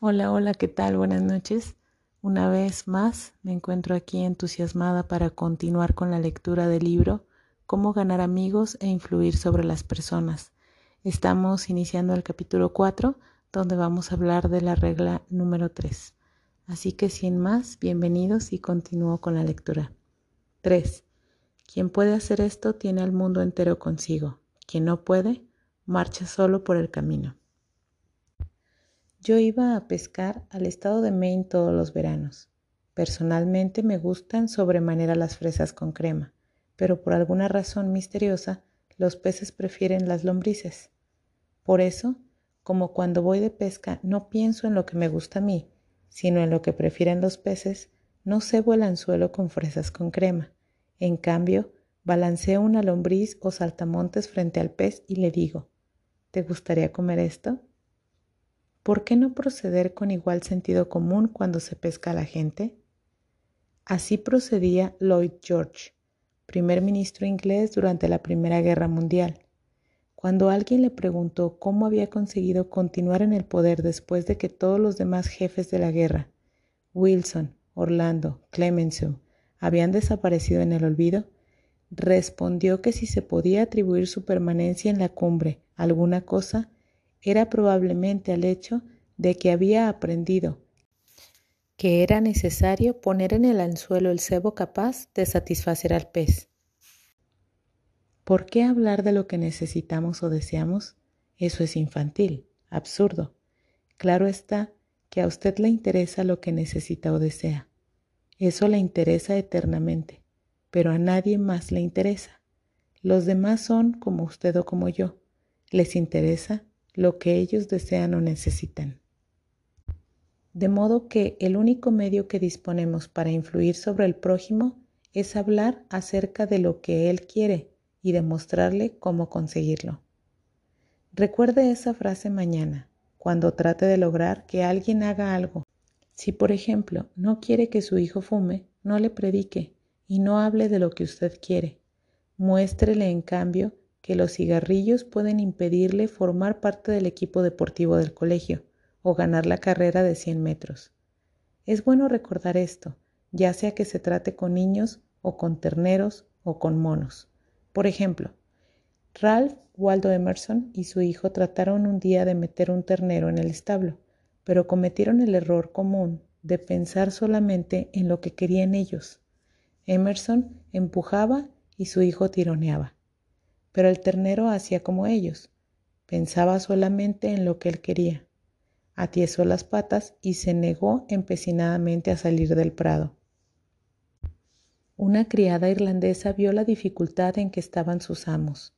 Hola, hola, ¿qué tal? Buenas noches. Una vez más me encuentro aquí entusiasmada para continuar con la lectura del libro Cómo ganar amigos e influir sobre las personas. Estamos iniciando el capítulo 4, donde vamos a hablar de la regla número 3. Así que sin más, bienvenidos y continúo con la lectura. 3. Quien puede hacer esto tiene al mundo entero consigo. Quien no puede, marcha solo por el camino. Yo iba a pescar al estado de Maine todos los veranos. Personalmente me gustan sobremanera las fresas con crema, pero por alguna razón misteriosa los peces prefieren las lombrices. Por eso, como cuando voy de pesca no pienso en lo que me gusta a mí, sino en lo que prefieren los peces, no cebo el anzuelo con fresas con crema. En cambio, balanceo una lombriz o saltamontes frente al pez y le digo, ¿te gustaría comer esto? ¿Por qué no proceder con igual sentido común cuando se pesca a la gente? Así procedía Lloyd George, primer ministro inglés durante la Primera Guerra Mundial. Cuando alguien le preguntó cómo había conseguido continuar en el poder después de que todos los demás jefes de la guerra, Wilson, Orlando, Clemenceau, habían desaparecido en el olvido, respondió que si se podía atribuir su permanencia en la cumbre a alguna cosa, era probablemente al hecho de que había aprendido que era necesario poner en el anzuelo el cebo capaz de satisfacer al pez. ¿Por qué hablar de lo que necesitamos o deseamos? Eso es infantil, absurdo. Claro está que a usted le interesa lo que necesita o desea. Eso le interesa eternamente, pero a nadie más le interesa. Los demás son como usted o como yo. Les interesa lo que ellos desean o necesitan. De modo que el único medio que disponemos para influir sobre el prójimo es hablar acerca de lo que él quiere y demostrarle cómo conseguirlo. Recuerde esa frase mañana, cuando trate de lograr que alguien haga algo. Si, por ejemplo, no quiere que su hijo fume, no le predique y no hable de lo que usted quiere. Muéstrele, en cambio, que los cigarrillos pueden impedirle formar parte del equipo deportivo del colegio o ganar la carrera de 100 metros. Es bueno recordar esto, ya sea que se trate con niños o con terneros o con monos. Por ejemplo, Ralph Waldo Emerson y su hijo trataron un día de meter un ternero en el establo, pero cometieron el error común de pensar solamente en lo que querían ellos. Emerson empujaba y su hijo tironeaba. Pero el ternero hacía como ellos, pensaba solamente en lo que él quería. Atiesó las patas y se negó empecinadamente a salir del prado. Una criada irlandesa vio la dificultad en que estaban sus amos.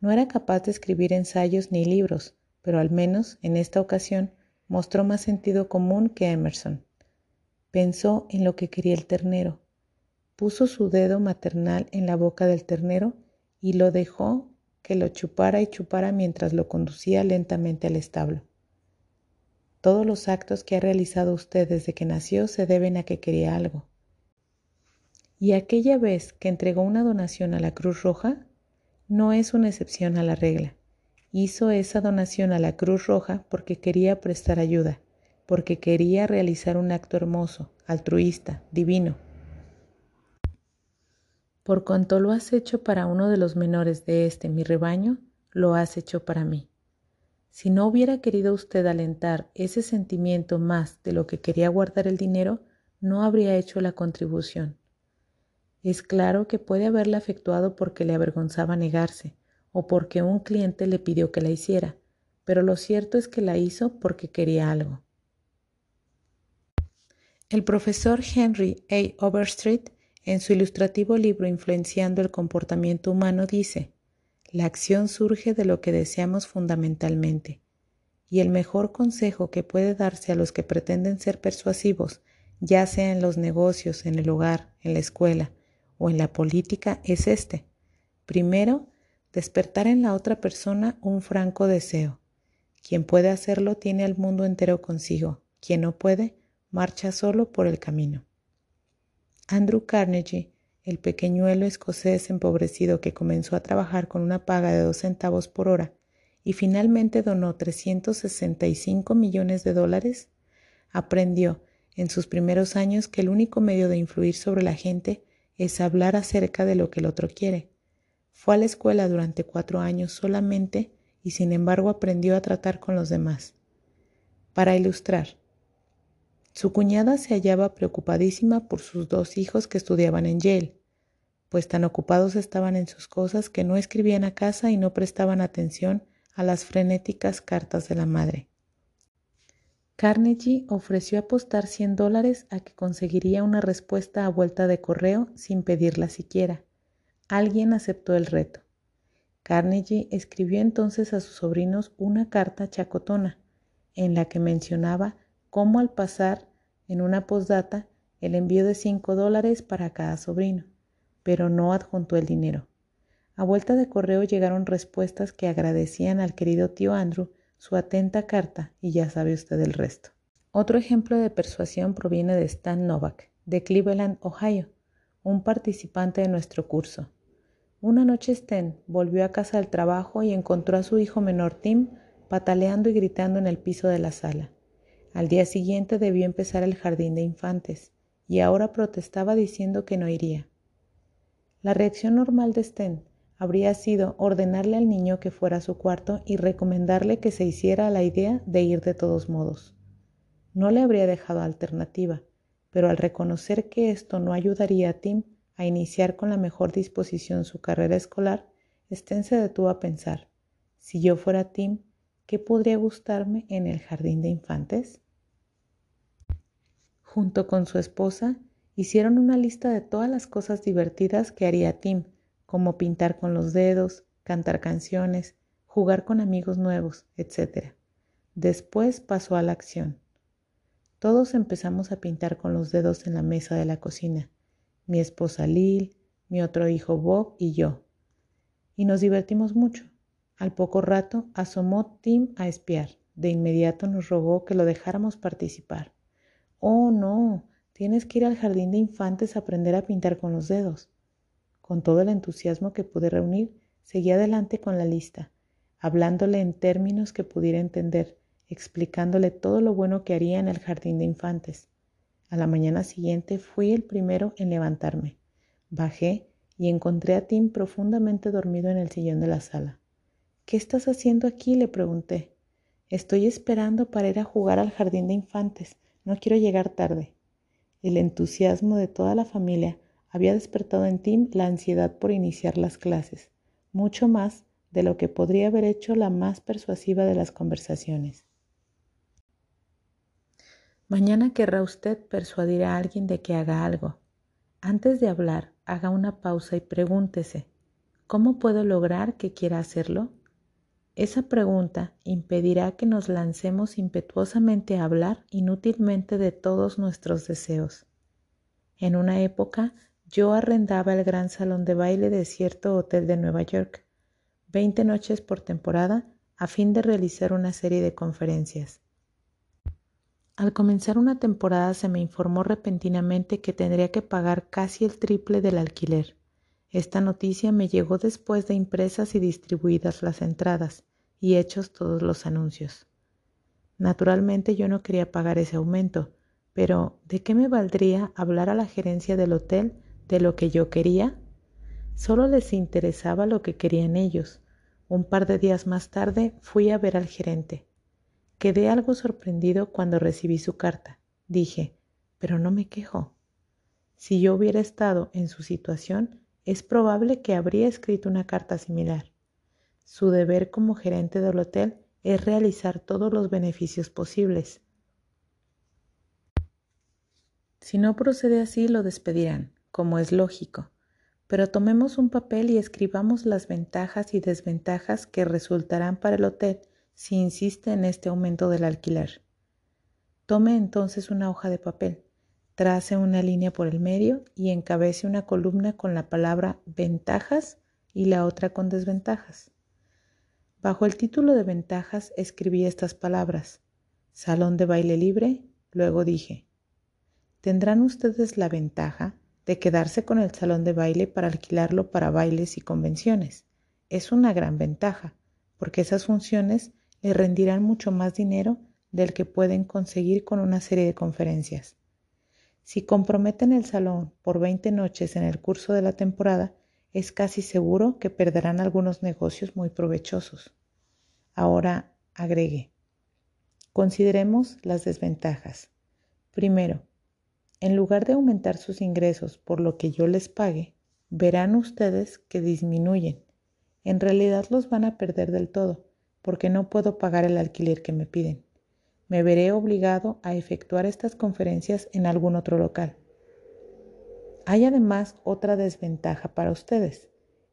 No era capaz de escribir ensayos ni libros, pero al menos en esta ocasión mostró más sentido común que Emerson. Pensó en lo que quería el ternero. Puso su dedo maternal en la boca del ternero y lo dejó que lo chupara y chupara mientras lo conducía lentamente al establo. Todos los actos que ha realizado usted desde que nació se deben a que quería algo. Y aquella vez que entregó una donación a la Cruz Roja, no es una excepción a la regla. Hizo esa donación a la Cruz Roja porque quería prestar ayuda, porque quería realizar un acto hermoso, altruista, divino, por cuanto lo has hecho para uno de los menores de este mi rebaño, lo has hecho para mí. Si no hubiera querido usted alentar ese sentimiento más de lo que quería guardar el dinero, no habría hecho la contribución. Es claro que puede haberla efectuado porque le avergonzaba negarse o porque un cliente le pidió que la hiciera, pero lo cierto es que la hizo porque quería algo. El profesor Henry A. Overstreet en su ilustrativo libro Influenciando el comportamiento humano dice, la acción surge de lo que deseamos fundamentalmente, y el mejor consejo que puede darse a los que pretenden ser persuasivos, ya sea en los negocios, en el hogar, en la escuela o en la política, es este. Primero, despertar en la otra persona un franco deseo. Quien puede hacerlo tiene al mundo entero consigo, quien no puede, marcha solo por el camino. Andrew Carnegie, el pequeñuelo escocés empobrecido que comenzó a trabajar con una paga de dos centavos por hora y finalmente donó 365 millones de dólares, aprendió en sus primeros años que el único medio de influir sobre la gente es hablar acerca de lo que el otro quiere. Fue a la escuela durante cuatro años solamente y sin embargo aprendió a tratar con los demás. Para ilustrar, su cuñada se hallaba preocupadísima por sus dos hijos que estudiaban en Yale, pues tan ocupados estaban en sus cosas que no escribían a casa y no prestaban atención a las frenéticas cartas de la madre. Carnegie ofreció apostar 100 dólares a que conseguiría una respuesta a vuelta de correo sin pedirla siquiera. Alguien aceptó el reto. Carnegie escribió entonces a sus sobrinos una carta chacotona, en la que mencionaba cómo al pasar en una postdata el envío de 5 dólares para cada sobrino, pero no adjuntó el dinero. A vuelta de correo llegaron respuestas que agradecían al querido tío Andrew su atenta carta y ya sabe usted el resto. Otro ejemplo de persuasión proviene de Stan Novak, de Cleveland, Ohio, un participante de nuestro curso. Una noche Stan volvió a casa del trabajo y encontró a su hijo menor Tim pataleando y gritando en el piso de la sala. Al día siguiente debió empezar el jardín de infantes y ahora protestaba diciendo que no iría. La reacción normal de Sten habría sido ordenarle al niño que fuera a su cuarto y recomendarle que se hiciera la idea de ir de todos modos. No le habría dejado alternativa, pero al reconocer que esto no ayudaría a Tim a iniciar con la mejor disposición su carrera escolar, Sten se detuvo a pensar, si yo fuera Tim, ¿qué podría gustarme en el jardín de infantes? Junto con su esposa, hicieron una lista de todas las cosas divertidas que haría Tim como pintar con los dedos, cantar canciones, jugar con amigos nuevos, etc. Después pasó a la acción. Todos empezamos a pintar con los dedos en la mesa de la cocina, mi esposa Lil, mi otro hijo Bob y yo. Y nos divertimos mucho. Al poco rato asomó Tim a espiar. De inmediato nos rogó que lo dejáramos participar. Oh, no, tienes que ir al jardín de infantes a aprender a pintar con los dedos. Con todo el entusiasmo que pude reunir, seguí adelante con la lista, hablándole en términos que pudiera entender, explicándole todo lo bueno que haría en el jardín de infantes. A la mañana siguiente fui el primero en levantarme. Bajé y encontré a Tim profundamente dormido en el sillón de la sala. ¿Qué estás haciendo aquí? le pregunté. Estoy esperando para ir a jugar al jardín de infantes. No quiero llegar tarde. El entusiasmo de toda la familia había despertado en Tim la ansiedad por iniciar las clases, mucho más de lo que podría haber hecho la más persuasiva de las conversaciones. Mañana querrá usted persuadir a alguien de que haga algo. Antes de hablar, haga una pausa y pregúntese, ¿cómo puedo lograr que quiera hacerlo? Esa pregunta impedirá que nos lancemos impetuosamente a hablar inútilmente de todos nuestros deseos. En una época yo arrendaba el gran salón de baile de cierto hotel de Nueva York, veinte noches por temporada, a fin de realizar una serie de conferencias. Al comenzar una temporada se me informó repentinamente que tendría que pagar casi el triple del alquiler. Esta noticia me llegó después de impresas y distribuidas las entradas y hechos todos los anuncios. Naturalmente yo no quería pagar ese aumento, pero ¿de qué me valdría hablar a la gerencia del hotel de lo que yo quería? Solo les interesaba lo que querían ellos. Un par de días más tarde fui a ver al gerente. Quedé algo sorprendido cuando recibí su carta. Dije, pero no me quejo. Si yo hubiera estado en su situación, es probable que habría escrito una carta similar. Su deber como gerente del hotel es realizar todos los beneficios posibles. Si no procede así, lo despedirán como es lógico, pero tomemos un papel y escribamos las ventajas y desventajas que resultarán para el hotel si insiste en este aumento del alquiler. Tome entonces una hoja de papel, trace una línea por el medio y encabece una columna con la palabra ventajas y la otra con desventajas. Bajo el título de ventajas escribí estas palabras, salón de baile libre, luego dije, ¿tendrán ustedes la ventaja de quedarse con el salón de baile para alquilarlo para bailes y convenciones. Es una gran ventaja, porque esas funciones le rendirán mucho más dinero del que pueden conseguir con una serie de conferencias. Si comprometen el salón por 20 noches en el curso de la temporada, es casi seguro que perderán algunos negocios muy provechosos. Ahora agregue. Consideremos las desventajas. Primero, en lugar de aumentar sus ingresos por lo que yo les pague, verán ustedes que disminuyen. En realidad los van a perder del todo, porque no puedo pagar el alquiler que me piden. Me veré obligado a efectuar estas conferencias en algún otro local. Hay además otra desventaja para ustedes.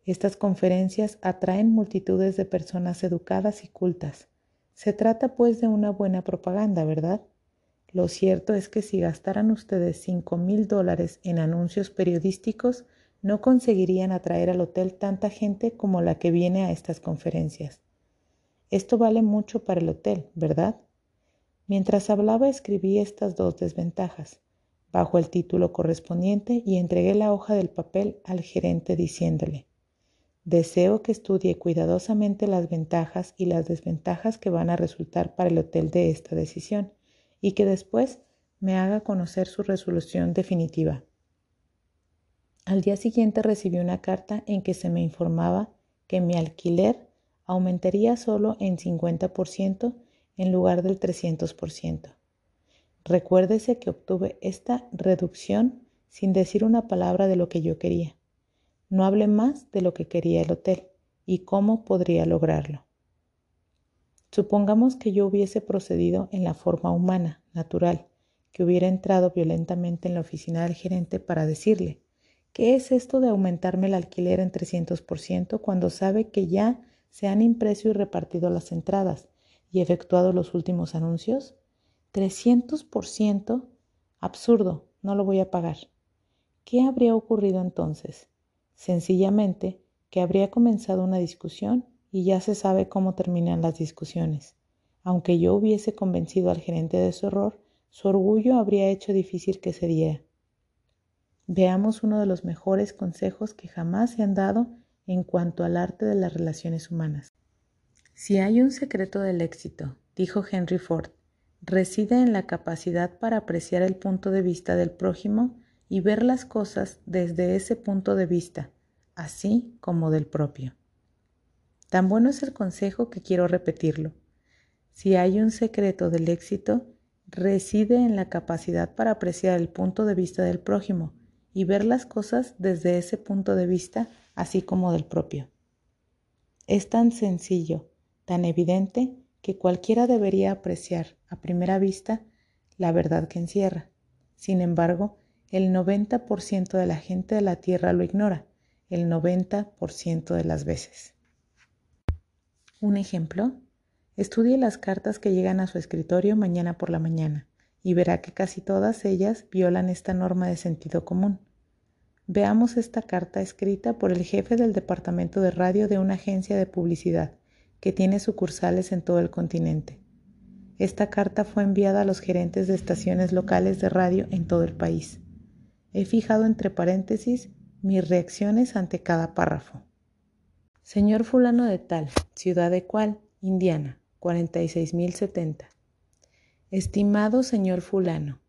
Estas conferencias atraen multitudes de personas educadas y cultas. Se trata pues de una buena propaganda, ¿verdad? Lo cierto es que si gastaran ustedes cinco mil dólares en anuncios periodísticos, no conseguirían atraer al hotel tanta gente como la que viene a estas conferencias. Esto vale mucho para el hotel, ¿verdad? Mientras hablaba escribí estas dos desventajas bajo el título correspondiente y entregué la hoja del papel al gerente diciéndole Deseo que estudie cuidadosamente las ventajas y las desventajas que van a resultar para el hotel de esta decisión y que después me haga conocer su resolución definitiva. Al día siguiente recibí una carta en que se me informaba que mi alquiler aumentaría solo en 50% en lugar del 300%. Recuérdese que obtuve esta reducción sin decir una palabra de lo que yo quería. No hablé más de lo que quería el hotel y cómo podría lograrlo. Supongamos que yo hubiese procedido en la forma humana, natural, que hubiera entrado violentamente en la oficina del gerente para decirle, ¿qué es esto de aumentarme el alquiler en 300% cuando sabe que ya se han impreso y repartido las entradas y efectuado los últimos anuncios? 300%. Absurdo, no lo voy a pagar. ¿Qué habría ocurrido entonces? Sencillamente que habría comenzado una discusión y ya se sabe cómo terminan las discusiones. Aunque yo hubiese convencido al gerente de su error, su orgullo habría hecho difícil que se diera. Veamos uno de los mejores consejos que jamás se han dado en cuanto al arte de las relaciones humanas. Si hay un secreto del éxito, dijo Henry Ford, reside en la capacidad para apreciar el punto de vista del prójimo y ver las cosas desde ese punto de vista, así como del propio. Tan bueno es el consejo que quiero repetirlo. Si hay un secreto del éxito, reside en la capacidad para apreciar el punto de vista del prójimo y ver las cosas desde ese punto de vista, así como del propio. Es tan sencillo, tan evidente, que cualquiera debería apreciar a primera vista la verdad que encierra. Sin embargo, el 90% de la gente de la Tierra lo ignora, el 90% de las veces. Un ejemplo, estudie las cartas que llegan a su escritorio mañana por la mañana y verá que casi todas ellas violan esta norma de sentido común. Veamos esta carta escrita por el jefe del departamento de radio de una agencia de publicidad que tiene sucursales en todo el continente. Esta carta fue enviada a los gerentes de estaciones locales de radio en todo el país. He fijado entre paréntesis mis reacciones ante cada párrafo. Señor fulano de tal, ciudad de cual, Indiana, 46.070. Estimado señor fulano,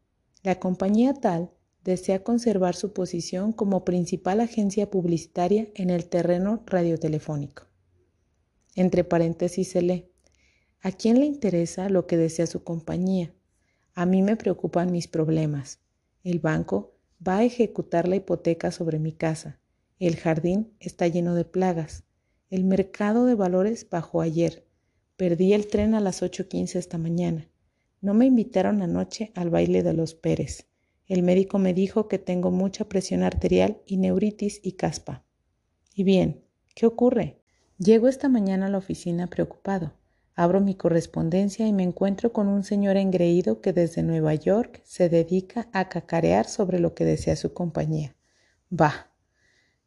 la compañía tal desea conservar su posición como principal agencia publicitaria en el terreno radiotelefónico. Entre paréntesis se lee, ¿a quién le interesa lo que desea su compañía? A mí me preocupan mis problemas. El banco va a ejecutar la hipoteca sobre mi casa. El jardín está lleno de plagas. El mercado de valores bajó ayer. Perdí el tren a las 8.15 esta mañana. No me invitaron anoche al baile de los Pérez. El médico me dijo que tengo mucha presión arterial y neuritis y caspa. Y bien, ¿qué ocurre? Llego esta mañana a la oficina preocupado. Abro mi correspondencia y me encuentro con un señor engreído que desde Nueva York se dedica a cacarear sobre lo que desea su compañía. Bah,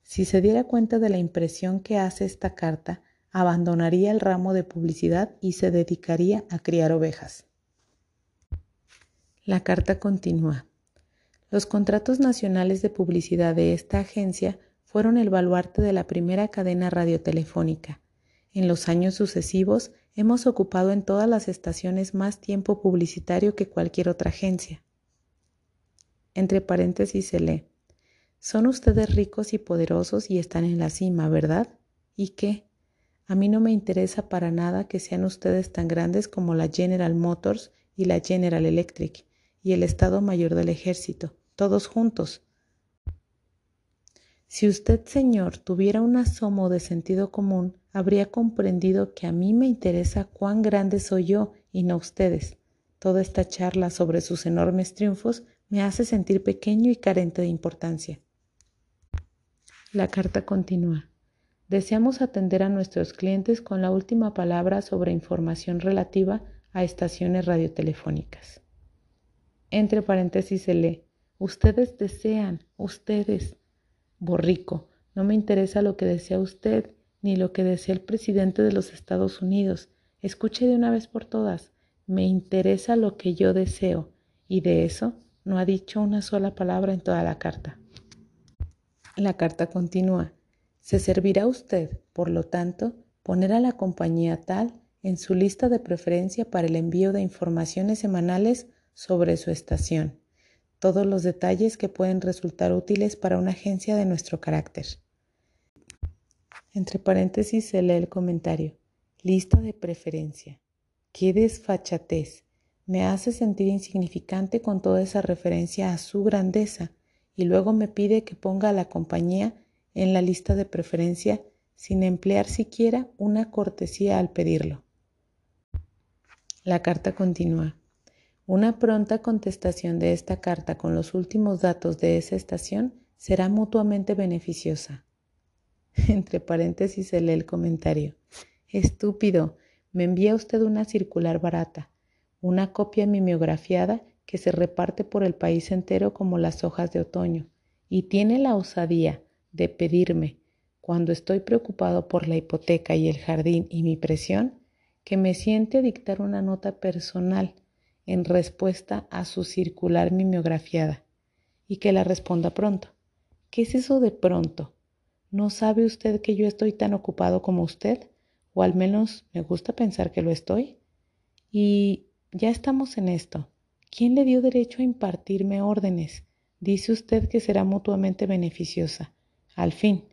si se diera cuenta de la impresión que hace esta carta, abandonaría el ramo de publicidad y se dedicaría a criar ovejas. La carta continúa. Los contratos nacionales de publicidad de esta agencia fueron el baluarte de la primera cadena radiotelefónica. En los años sucesivos hemos ocupado en todas las estaciones más tiempo publicitario que cualquier otra agencia. Entre paréntesis se lee, son ustedes ricos y poderosos y están en la cima, ¿verdad? ¿Y qué? A mí no me interesa para nada que sean ustedes tan grandes como la General Motors y la General Electric y el Estado Mayor del Ejército, todos juntos. Si usted, señor, tuviera un asomo de sentido común, habría comprendido que a mí me interesa cuán grande soy yo y no ustedes. Toda esta charla sobre sus enormes triunfos me hace sentir pequeño y carente de importancia. La carta continúa. Deseamos atender a nuestros clientes con la última palabra sobre información relativa a estaciones radiotelefónicas. Entre paréntesis se lee, ustedes desean, ustedes. Borrico, no me interesa lo que desea usted ni lo que desea el presidente de los Estados Unidos. Escuche de una vez por todas. Me interesa lo que yo deseo, y de eso no ha dicho una sola palabra en toda la carta. La carta continúa. Se servirá usted, por lo tanto, poner a la compañía tal en su lista de preferencia para el envío de informaciones semanales sobre su estación, todos los detalles que pueden resultar útiles para una agencia de nuestro carácter. Entre paréntesis se lee el comentario. Lista de preferencia. ¡Qué desfachatez! Me hace sentir insignificante con toda esa referencia a su grandeza y luego me pide que ponga a la compañía en la lista de preferencia sin emplear siquiera una cortesía al pedirlo. La carta continúa. Una pronta contestación de esta carta con los últimos datos de esa estación será mutuamente beneficiosa. Entre paréntesis se lee el comentario. Estúpido, me envía usted una circular barata, una copia mimeografiada que se reparte por el país entero como las hojas de otoño, y tiene la osadía de pedirme, cuando estoy preocupado por la hipoteca y el jardín y mi presión, que me siente a dictar una nota personal en respuesta a su circular mimeografiada y que la responda pronto. ¿Qué es eso de pronto? ¿No sabe usted que yo estoy tan ocupado como usted? O al menos me gusta pensar que lo estoy. Y ya estamos en esto. ¿Quién le dio derecho a impartirme órdenes? Dice usted que será mutuamente beneficiosa. Al fin,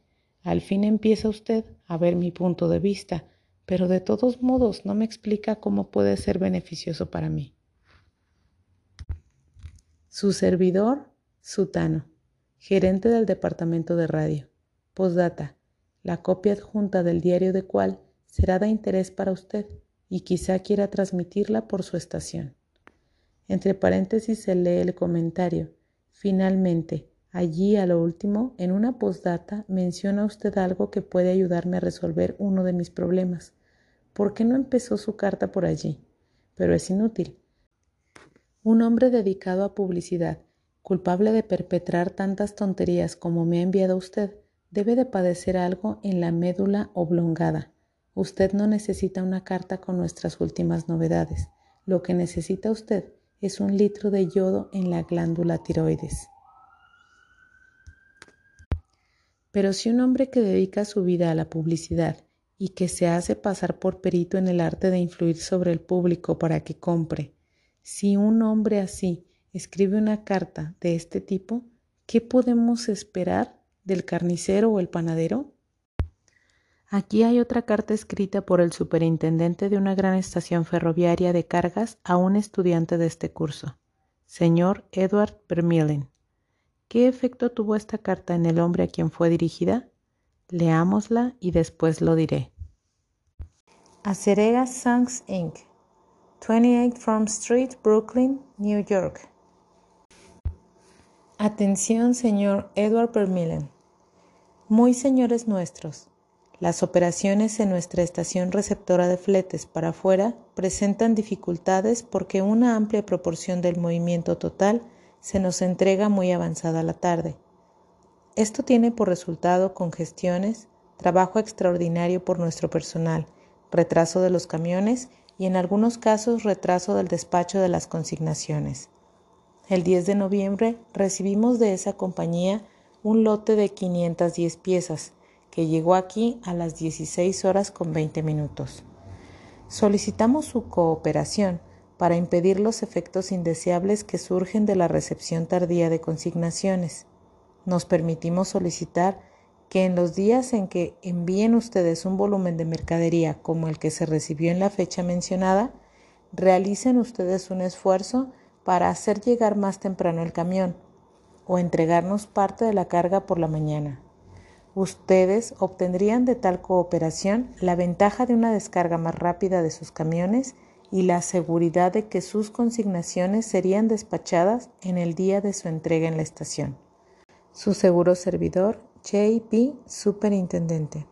al fin empieza usted a ver mi punto de vista, pero de todos modos no me explica cómo puede ser beneficioso para mí. Su servidor, Sutano, gerente del departamento de radio. Postdata. La copia adjunta del diario de cual será de interés para usted y quizá quiera transmitirla por su estación. Entre paréntesis se lee el comentario. Finalmente, allí a lo último, en una postdata, menciona usted algo que puede ayudarme a resolver uno de mis problemas. ¿Por qué no empezó su carta por allí? Pero es inútil. Un hombre dedicado a publicidad, culpable de perpetrar tantas tonterías como me ha enviado usted, debe de padecer algo en la médula oblongada. Usted no necesita una carta con nuestras últimas novedades. Lo que necesita usted es un litro de yodo en la glándula tiroides. Pero si un hombre que dedica su vida a la publicidad y que se hace pasar por perito en el arte de influir sobre el público para que compre, si un hombre así escribe una carta de este tipo, ¿qué podemos esperar del carnicero o el panadero? Aquí hay otra carta escrita por el superintendente de una gran estación ferroviaria de cargas a un estudiante de este curso, señor Edward Vermeulen. ¿Qué efecto tuvo esta carta en el hombre a quien fue dirigida? Leámosla y después lo diré. Acerega Songs Inc., 28 Front Street, Brooklyn, New York. Atención, señor Edward Vermeulen. Muy señores nuestros, las operaciones en nuestra estación receptora de fletes para afuera presentan dificultades porque una amplia proporción del movimiento total se nos entrega muy avanzada la tarde. Esto tiene por resultado congestiones, trabajo extraordinario por nuestro personal, retraso de los camiones y en algunos casos retraso del despacho de las consignaciones. El 10 de noviembre recibimos de esa compañía un lote de 510 piezas que llegó aquí a las 16 horas con 20 minutos. Solicitamos su cooperación para impedir los efectos indeseables que surgen de la recepción tardía de consignaciones. Nos permitimos solicitar que en los días en que envíen ustedes un volumen de mercadería como el que se recibió en la fecha mencionada, realicen ustedes un esfuerzo para hacer llegar más temprano el camión o entregarnos parte de la carga por la mañana. Ustedes obtendrían de tal cooperación la ventaja de una descarga más rápida de sus camiones y la seguridad de que sus consignaciones serían despachadas en el día de su entrega en la estación. Su seguro servidor, J.P. Superintendente.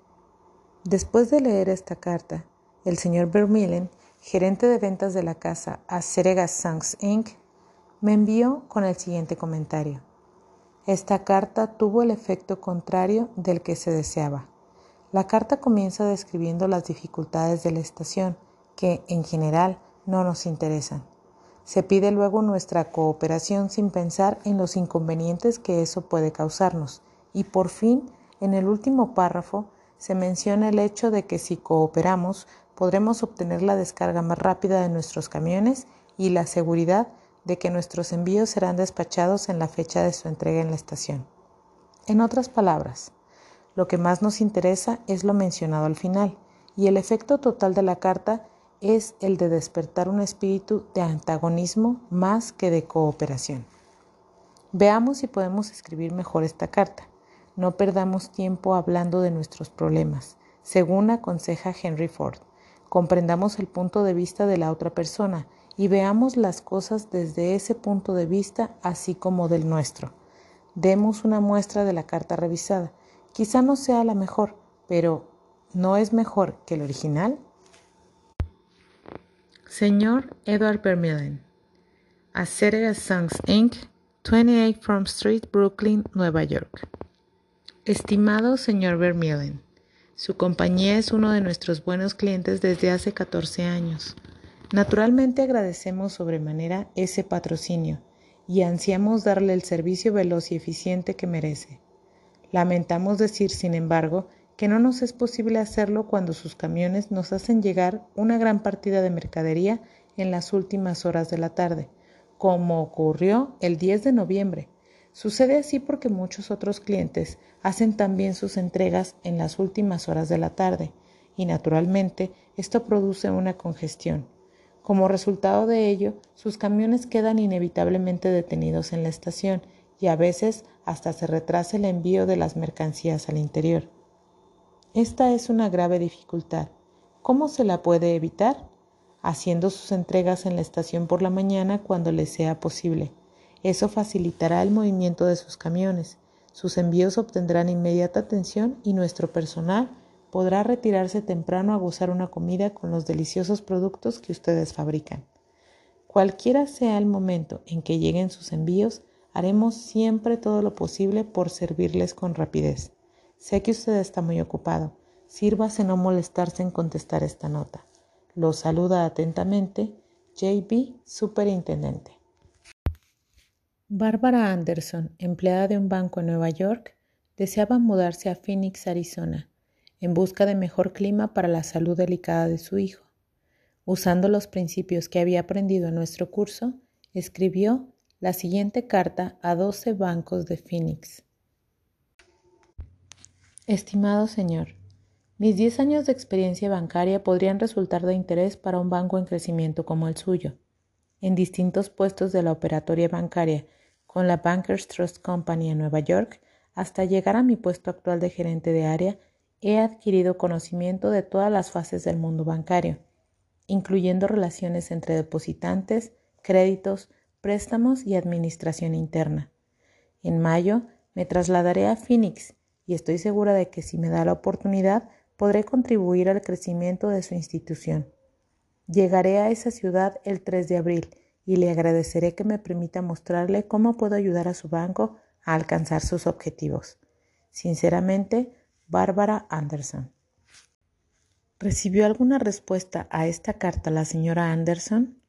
Después de leer esta carta, el señor Vermillen, gerente de ventas de la casa Acerega Sanks Inc., me envió con el siguiente comentario. Esta carta tuvo el efecto contrario del que se deseaba. La carta comienza describiendo las dificultades de la estación, que en general no nos interesan. Se pide luego nuestra cooperación sin pensar en los inconvenientes que eso puede causarnos. Y por fin, en el último párrafo, se menciona el hecho de que si cooperamos podremos obtener la descarga más rápida de nuestros camiones y la seguridad de que nuestros envíos serán despachados en la fecha de su entrega en la estación. En otras palabras, lo que más nos interesa es lo mencionado al final, y el efecto total de la carta es el de despertar un espíritu de antagonismo más que de cooperación. Veamos si podemos escribir mejor esta carta. No perdamos tiempo hablando de nuestros problemas, según aconseja Henry Ford. Comprendamos el punto de vista de la otra persona y veamos las cosas desde ese punto de vista así como del nuestro. Demos una muestra de la carta revisada. Quizá no sea la mejor, pero ¿no es mejor que el original? Señor Edward Vermillen, Acerega Sons Inc., 28 Front Street, Brooklyn, Nueva York. Estimado señor Vermillen, su compañía es uno de nuestros buenos clientes desde hace 14 años. Naturalmente agradecemos sobremanera ese patrocinio y ansiamos darle el servicio veloz y eficiente que merece. Lamentamos decir, sin embargo, que no nos es posible hacerlo cuando sus camiones nos hacen llegar una gran partida de mercadería en las últimas horas de la tarde, como ocurrió el 10 de noviembre. Sucede así porque muchos otros clientes hacen también sus entregas en las últimas horas de la tarde, y naturalmente esto produce una congestión. Como resultado de ello, sus camiones quedan inevitablemente detenidos en la estación y a veces hasta se retrasa el envío de las mercancías al interior. Esta es una grave dificultad. ¿Cómo se la puede evitar? Haciendo sus entregas en la estación por la mañana cuando les sea posible. Eso facilitará el movimiento de sus camiones. Sus envíos obtendrán inmediata atención y nuestro personal podrá retirarse temprano a gozar una comida con los deliciosos productos que ustedes fabrican. Cualquiera sea el momento en que lleguen sus envíos, haremos siempre todo lo posible por servirles con rapidez. Sé que usted está muy ocupado. Sírvase no molestarse en contestar esta nota. Lo saluda atentamente JB, Superintendente. Bárbara Anderson, empleada de un banco en Nueva York, deseaba mudarse a Phoenix, Arizona en busca de mejor clima para la salud delicada de su hijo. Usando los principios que había aprendido en nuestro curso, escribió la siguiente carta a 12 bancos de Phoenix. Estimado señor, mis 10 años de experiencia bancaria podrían resultar de interés para un banco en crecimiento como el suyo. En distintos puestos de la operatoria bancaria con la Bankers Trust Company en Nueva York, hasta llegar a mi puesto actual de gerente de área, he adquirido conocimiento de todas las fases del mundo bancario, incluyendo relaciones entre depositantes, créditos, préstamos y administración interna. En mayo me trasladaré a Phoenix y estoy segura de que si me da la oportunidad podré contribuir al crecimiento de su institución. Llegaré a esa ciudad el 3 de abril y le agradeceré que me permita mostrarle cómo puedo ayudar a su banco a alcanzar sus objetivos. Sinceramente, Bárbara Anderson. ¿Recibió alguna respuesta a esta carta la señora Anderson?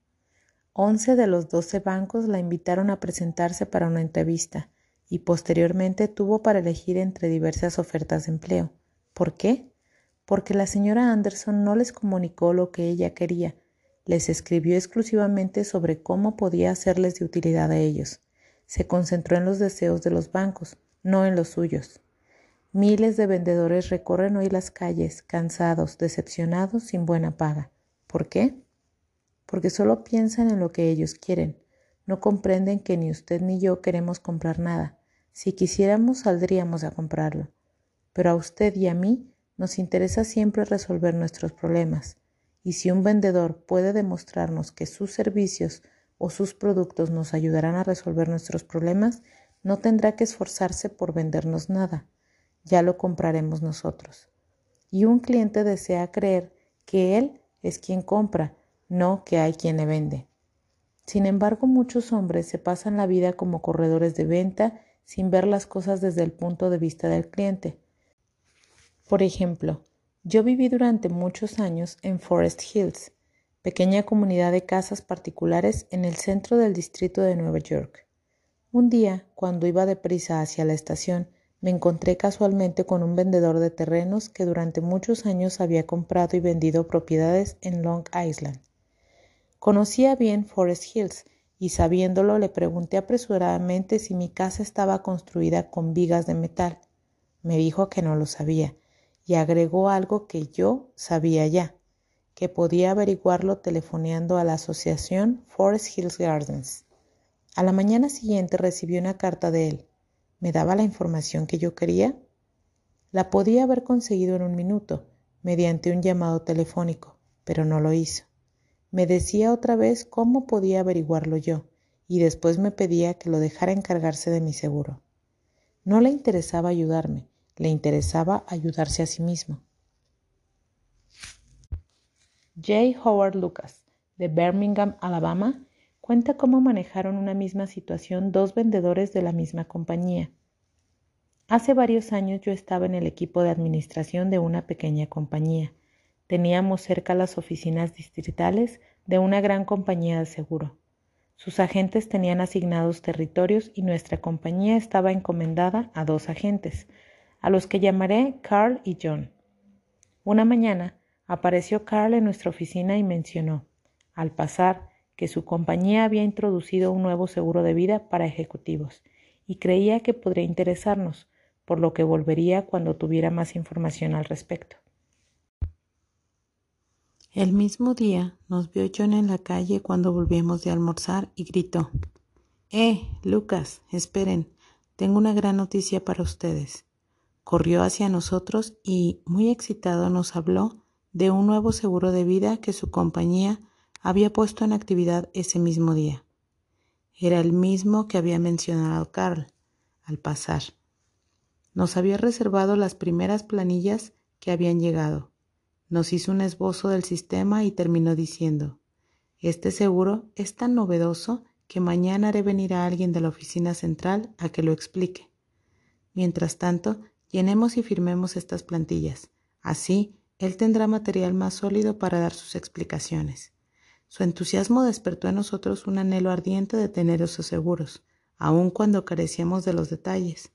Once de los doce bancos la invitaron a presentarse para una entrevista y posteriormente tuvo para elegir entre diversas ofertas de empleo. ¿Por qué? Porque la señora Anderson no les comunicó lo que ella quería, les escribió exclusivamente sobre cómo podía hacerles de utilidad a ellos. Se concentró en los deseos de los bancos, no en los suyos. Miles de vendedores recorren hoy las calles, cansados, decepcionados, sin buena paga. ¿Por qué? Porque solo piensan en lo que ellos quieren. No comprenden que ni usted ni yo queremos comprar nada. Si quisiéramos, saldríamos a comprarlo. Pero a usted y a mí nos interesa siempre resolver nuestros problemas. Y si un vendedor puede demostrarnos que sus servicios o sus productos nos ayudarán a resolver nuestros problemas, no tendrá que esforzarse por vendernos nada, ya lo compraremos nosotros. Y un cliente desea creer que él es quien compra, no que hay quien le vende. Sin embargo, muchos hombres se pasan la vida como corredores de venta sin ver las cosas desde el punto de vista del cliente. Por ejemplo, yo viví durante muchos años en Forest Hills, pequeña comunidad de casas particulares en el centro del distrito de Nueva York. Un día, cuando iba deprisa hacia la estación, me encontré casualmente con un vendedor de terrenos que durante muchos años había comprado y vendido propiedades en Long Island. Conocía bien Forest Hills y sabiéndolo le pregunté apresuradamente si mi casa estaba construida con vigas de metal. Me dijo que no lo sabía y agregó algo que yo sabía ya, que podía averiguarlo telefoneando a la asociación Forest Hills Gardens. A la mañana siguiente recibí una carta de él. ¿Me daba la información que yo quería? La podía haber conseguido en un minuto, mediante un llamado telefónico, pero no lo hizo. Me decía otra vez cómo podía averiguarlo yo, y después me pedía que lo dejara encargarse de mi seguro. No le interesaba ayudarme, le interesaba ayudarse a sí mismo. J. Howard Lucas, de Birmingham, Alabama, cuenta cómo manejaron una misma situación dos vendedores de la misma compañía. Hace varios años yo estaba en el equipo de administración de una pequeña compañía. Teníamos cerca las oficinas distritales de una gran compañía de seguro. Sus agentes tenían asignados territorios y nuestra compañía estaba encomendada a dos agentes, a los que llamaré Carl y John. Una mañana apareció Carl en nuestra oficina y mencionó, al pasar, que su compañía había introducido un nuevo seguro de vida para ejecutivos y creía que podría interesarnos, por lo que volvería cuando tuviera más información al respecto. El mismo día nos vio John en la calle cuando volvimos de almorzar y gritó Eh, Lucas, esperen, tengo una gran noticia para ustedes corrió hacia nosotros y, muy excitado, nos habló de un nuevo seguro de vida que su compañía había puesto en actividad ese mismo día. Era el mismo que había mencionado Carl al pasar. Nos había reservado las primeras planillas que habían llegado. Nos hizo un esbozo del sistema y terminó diciendo, Este seguro es tan novedoso que mañana haré venir a alguien de la oficina central a que lo explique. Mientras tanto, Llenemos y firmemos estas plantillas. Así, él tendrá material más sólido para dar sus explicaciones. Su entusiasmo despertó en nosotros un anhelo ardiente de tener esos seguros, aun cuando carecíamos de los detalles.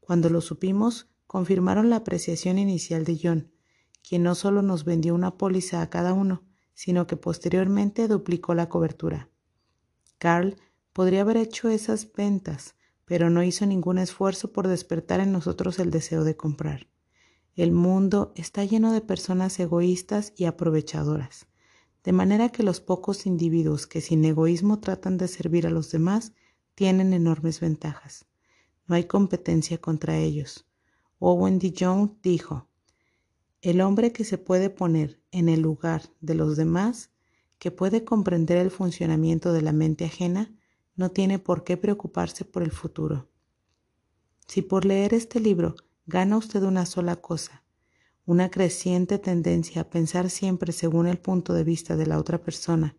Cuando lo supimos, confirmaron la apreciación inicial de John, quien no solo nos vendió una póliza a cada uno, sino que posteriormente duplicó la cobertura. Carl podría haber hecho esas ventas, pero no hizo ningún esfuerzo por despertar en nosotros el deseo de comprar. El mundo está lleno de personas egoístas y aprovechadoras, de manera que los pocos individuos que sin egoísmo tratan de servir a los demás tienen enormes ventajas. No hay competencia contra ellos. Owen D. Jones dijo, el hombre que se puede poner en el lugar de los demás, que puede comprender el funcionamiento de la mente ajena, no tiene por qué preocuparse por el futuro. Si por leer este libro gana usted una sola cosa, una creciente tendencia a pensar siempre según el punto de vista de la otra persona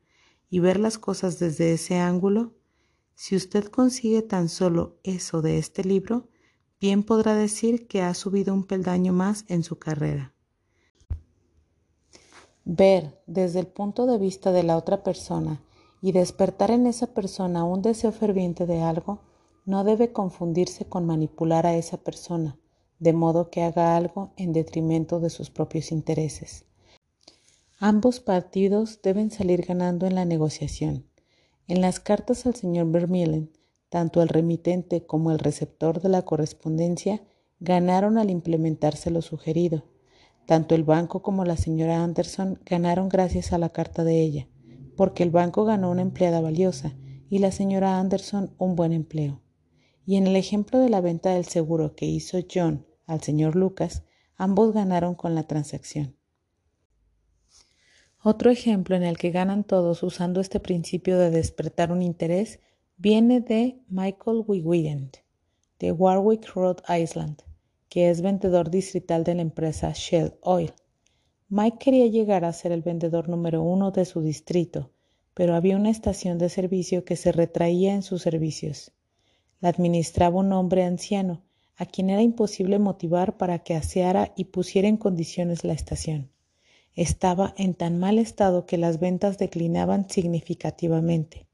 y ver las cosas desde ese ángulo, si usted consigue tan solo eso de este libro, bien podrá decir que ha subido un peldaño más en su carrera. Ver desde el punto de vista de la otra persona y despertar en esa persona un deseo ferviente de algo, no debe confundirse con manipular a esa persona, de modo que haga algo en detrimento de sus propios intereses. Ambos partidos deben salir ganando en la negociación. En las cartas al señor Vermeulen, tanto el remitente como el receptor de la correspondencia ganaron al implementarse lo sugerido. Tanto el banco como la señora Anderson ganaron gracias a la carta de ella, porque el banco ganó una empleada valiosa y la señora Anderson un buen empleo. Y en el ejemplo de la venta del seguro que hizo John al señor Lucas, ambos ganaron con la transacción. Otro ejemplo en el que ganan todos usando este principio de despertar un interés viene de Michael Wigwident, de Warwick, Rhode Island, que es vendedor distrital de la empresa Shell Oil. Mike quería llegar a ser el vendedor número uno de su distrito, pero había una estación de servicio que se retraía en sus servicios. La administraba un hombre anciano, a quien era imposible motivar para que aseara y pusiera en condiciones la estación estaba en tan mal estado que las ventas declinaban significativamente.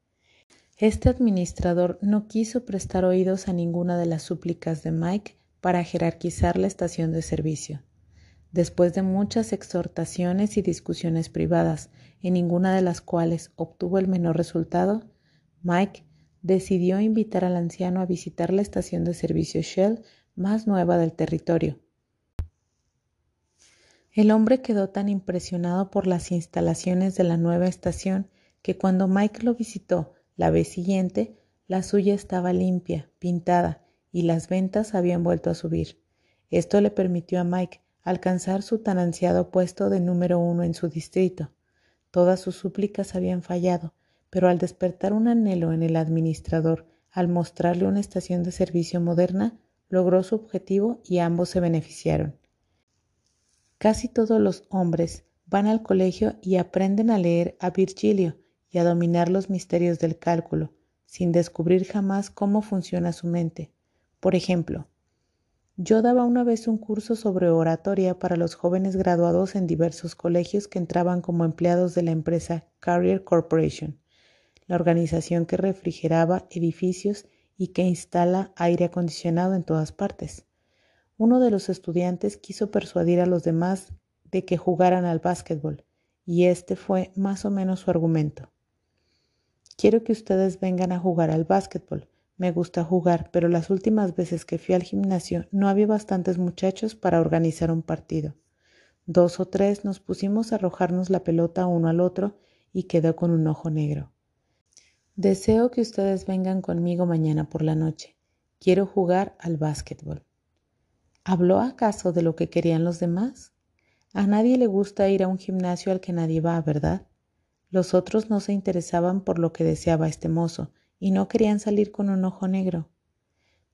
Este administrador no quiso prestar oídos a ninguna de las súplicas de Mike para jerarquizar la estación de servicio. Después de muchas exhortaciones y discusiones privadas, en ninguna de las cuales obtuvo el menor resultado, Mike decidió invitar al anciano a visitar la estación de servicio Shell más nueva del territorio, el hombre quedó tan impresionado por las instalaciones de la nueva estación que cuando Mike lo visitó la vez siguiente, la suya estaba limpia, pintada, y las ventas habían vuelto a subir. Esto le permitió a Mike alcanzar su tan ansiado puesto de número uno en su distrito. Todas sus súplicas habían fallado, pero al despertar un anhelo en el administrador, al mostrarle una estación de servicio moderna, logró su objetivo y ambos se beneficiaron. Casi todos los hombres van al colegio y aprenden a leer a Virgilio y a dominar los misterios del cálculo, sin descubrir jamás cómo funciona su mente. Por ejemplo, yo daba una vez un curso sobre oratoria para los jóvenes graduados en diversos colegios que entraban como empleados de la empresa Carrier Corporation, la organización que refrigeraba edificios y que instala aire acondicionado en todas partes. Uno de los estudiantes quiso persuadir a los demás de que jugaran al básquetbol, y este fue más o menos su argumento. Quiero que ustedes vengan a jugar al básquetbol. Me gusta jugar, pero las últimas veces que fui al gimnasio no había bastantes muchachos para organizar un partido. Dos o tres nos pusimos a arrojarnos la pelota uno al otro y quedó con un ojo negro. Deseo que ustedes vengan conmigo mañana por la noche. Quiero jugar al básquetbol. ¿Habló acaso de lo que querían los demás? A nadie le gusta ir a un gimnasio al que nadie va, ¿verdad? Los otros no se interesaban por lo que deseaba este mozo y no querían salir con un ojo negro.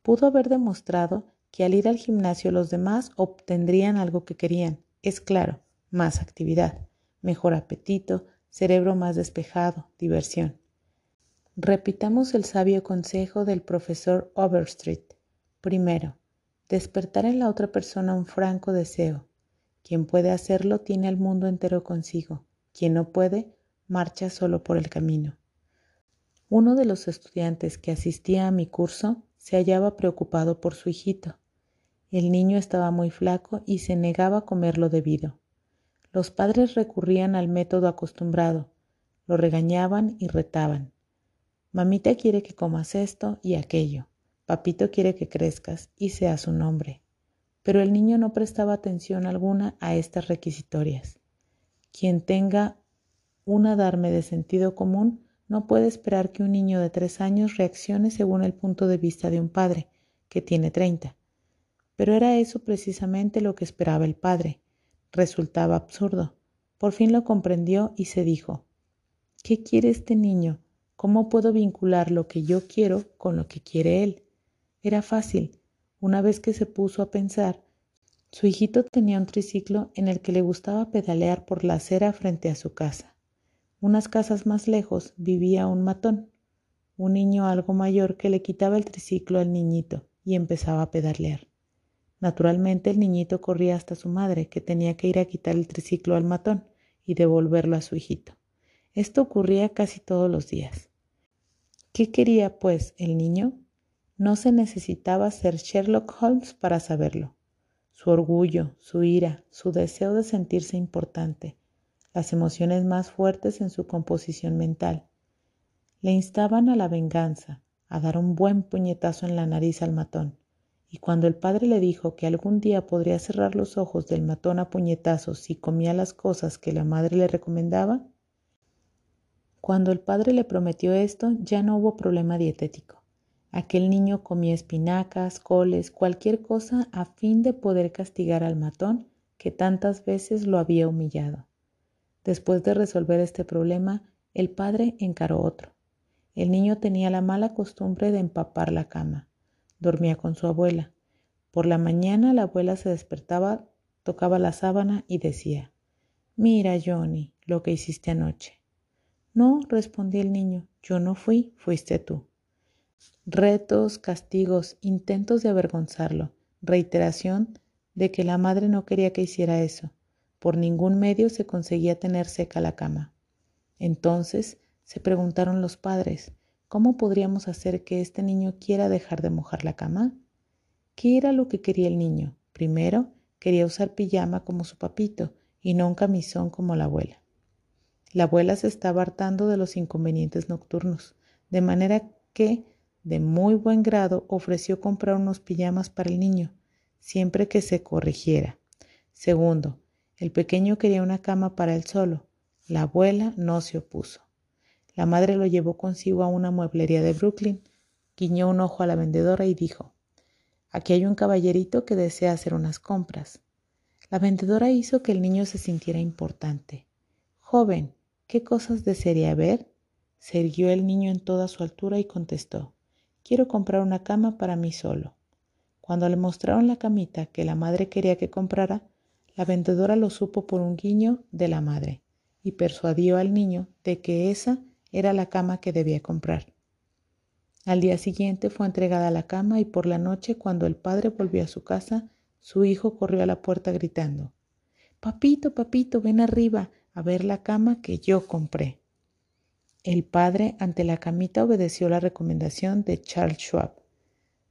Pudo haber demostrado que al ir al gimnasio los demás obtendrían algo que querían, es claro, más actividad, mejor apetito, cerebro más despejado, diversión. Repitamos el sabio consejo del profesor Overstreet. Primero, despertar en la otra persona un franco deseo. Quien puede hacerlo tiene el mundo entero consigo. Quien no puede, marcha solo por el camino. Uno de los estudiantes que asistía a mi curso se hallaba preocupado por su hijito. El niño estaba muy flaco y se negaba a comer lo debido. Los padres recurrían al método acostumbrado, lo regañaban y retaban. Mamita quiere que comas esto y aquello. Papito quiere que crezcas y seas un hombre. Pero el niño no prestaba atención alguna a estas requisitorias. Quien tenga un adarme de sentido común no puede esperar que un niño de tres años reaccione según el punto de vista de un padre, que tiene treinta. Pero era eso precisamente lo que esperaba el padre. Resultaba absurdo. Por fin lo comprendió y se dijo, ¿qué quiere este niño? ¿Cómo puedo vincular lo que yo quiero con lo que quiere él? Era fácil. Una vez que se puso a pensar, su hijito tenía un triciclo en el que le gustaba pedalear por la acera frente a su casa. Unas casas más lejos vivía un matón, un niño algo mayor que le quitaba el triciclo al niñito y empezaba a pedalear. Naturalmente el niñito corría hasta su madre, que tenía que ir a quitar el triciclo al matón y devolverlo a su hijito. Esto ocurría casi todos los días. ¿Qué quería, pues, el niño? No se necesitaba ser Sherlock Holmes para saberlo. su orgullo, su ira, su deseo de sentirse importante, las emociones más fuertes en su composición mental. Le instaban a la venganza, a dar un buen puñetazo en la nariz al matón. Y cuando el padre le dijo que algún día podría cerrar los ojos del matón a puñetazos si comía las cosas que la madre le recomendaba, cuando el padre le prometió esto ya no hubo problema dietético. Aquel niño comía espinacas, coles, cualquier cosa a fin de poder castigar al matón que tantas veces lo había humillado. Después de resolver este problema, el padre encaró otro. El niño tenía la mala costumbre de empapar la cama. Dormía con su abuela. Por la mañana la abuela se despertaba, tocaba la sábana y decía, Mira, Johnny, lo que hiciste anoche. No, respondía el niño, yo no fui, fuiste tú. Retos, castigos, intentos de avergonzarlo, reiteración de que la madre no quería que hiciera eso. Por ningún medio se conseguía tener seca la cama. Entonces se preguntaron los padres, ¿cómo podríamos hacer que este niño quiera dejar de mojar la cama? ¿Qué era lo que quería el niño? Primero, quería usar pijama como su papito y no un camisón como la abuela. La abuela se estaba hartando de los inconvenientes nocturnos, de manera que, de muy buen grado, ofreció comprar unos pijamas para el niño, siempre que se corrigiera. Segundo, el pequeño quería una cama para él solo. La abuela no se opuso. La madre lo llevó consigo a una mueblería de Brooklyn, guiñó un ojo a la vendedora y dijo, Aquí hay un caballerito que desea hacer unas compras. La vendedora hizo que el niño se sintiera importante. Joven, ¿qué cosas desearía ver? Se irguió el niño en toda su altura y contestó, Quiero comprar una cama para mí solo. Cuando le mostraron la camita que la madre quería que comprara, la vendedora lo supo por un guiño de la madre y persuadió al niño de que esa era la cama que debía comprar. Al día siguiente fue entregada la cama y por la noche, cuando el padre volvió a su casa, su hijo corrió a la puerta gritando, Papito, papito, ven arriba a ver la cama que yo compré. El padre ante la camita obedeció la recomendación de Charles Schwab.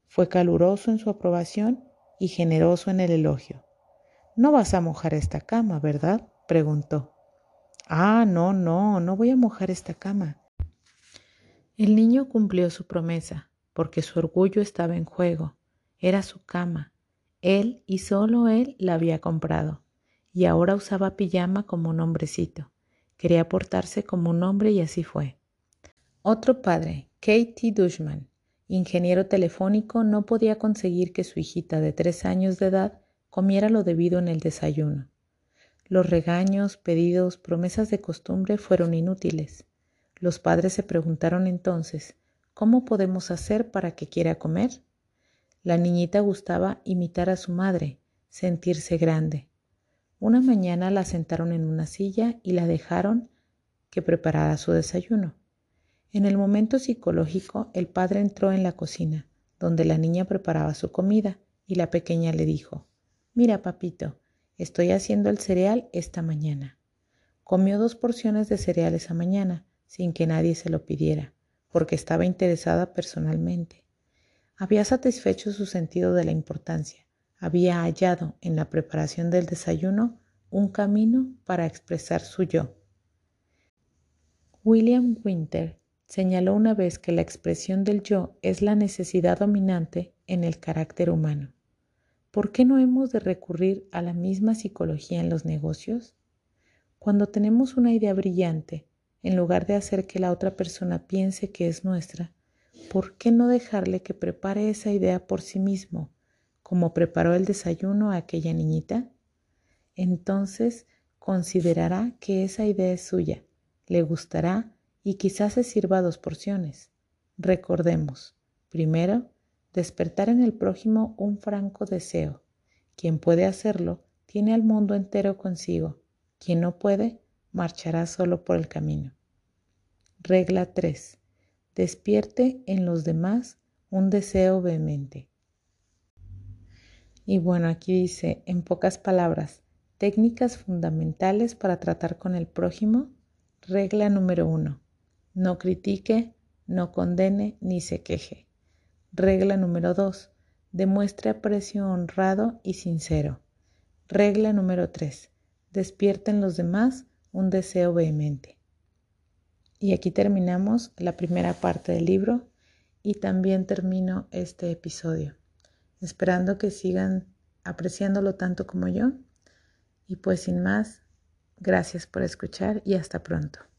Fue caluroso en su aprobación y generoso en el elogio. No vas a mojar esta cama, ¿verdad? preguntó. Ah, no, no, no voy a mojar esta cama. El niño cumplió su promesa, porque su orgullo estaba en juego. Era su cama. Él y solo él la había comprado, y ahora usaba pijama como un hombrecito. Quería portarse como un hombre y así fue. Otro padre, Katie Dushman, ingeniero telefónico, no podía conseguir que su hijita de tres años de edad comiera lo debido en el desayuno. Los regaños, pedidos, promesas de costumbre fueron inútiles. Los padres se preguntaron entonces, ¿cómo podemos hacer para que quiera comer? La niñita gustaba imitar a su madre, sentirse grande. Una mañana la sentaron en una silla y la dejaron que preparara su desayuno. En el momento psicológico, el padre entró en la cocina, donde la niña preparaba su comida, y la pequeña le dijo, Mira, papito, Estoy haciendo el cereal esta mañana. Comió dos porciones de cereal esa mañana, sin que nadie se lo pidiera, porque estaba interesada personalmente. Había satisfecho su sentido de la importancia. Había hallado en la preparación del desayuno un camino para expresar su yo. William Winter señaló una vez que la expresión del yo es la necesidad dominante en el carácter humano. ¿Por qué no hemos de recurrir a la misma psicología en los negocios? Cuando tenemos una idea brillante, en lugar de hacer que la otra persona piense que es nuestra, ¿por qué no dejarle que prepare esa idea por sí mismo, como preparó el desayuno a aquella niñita? Entonces considerará que esa idea es suya, le gustará y quizás se sirva dos porciones. Recordemos, primero, despertar en el prójimo un franco deseo. Quien puede hacerlo tiene al mundo entero consigo. Quien no puede, marchará solo por el camino. Regla 3. Despierte en los demás un deseo vehemente. Y bueno, aquí dice, en pocas palabras, técnicas fundamentales para tratar con el prójimo. Regla número 1. No critique, no condene ni se queje. Regla número 2. Demuestre aprecio honrado y sincero. Regla número 3. Despierta en los demás un deseo vehemente. Y aquí terminamos la primera parte del libro y también termino este episodio, esperando que sigan apreciándolo tanto como yo. Y pues sin más, gracias por escuchar y hasta pronto.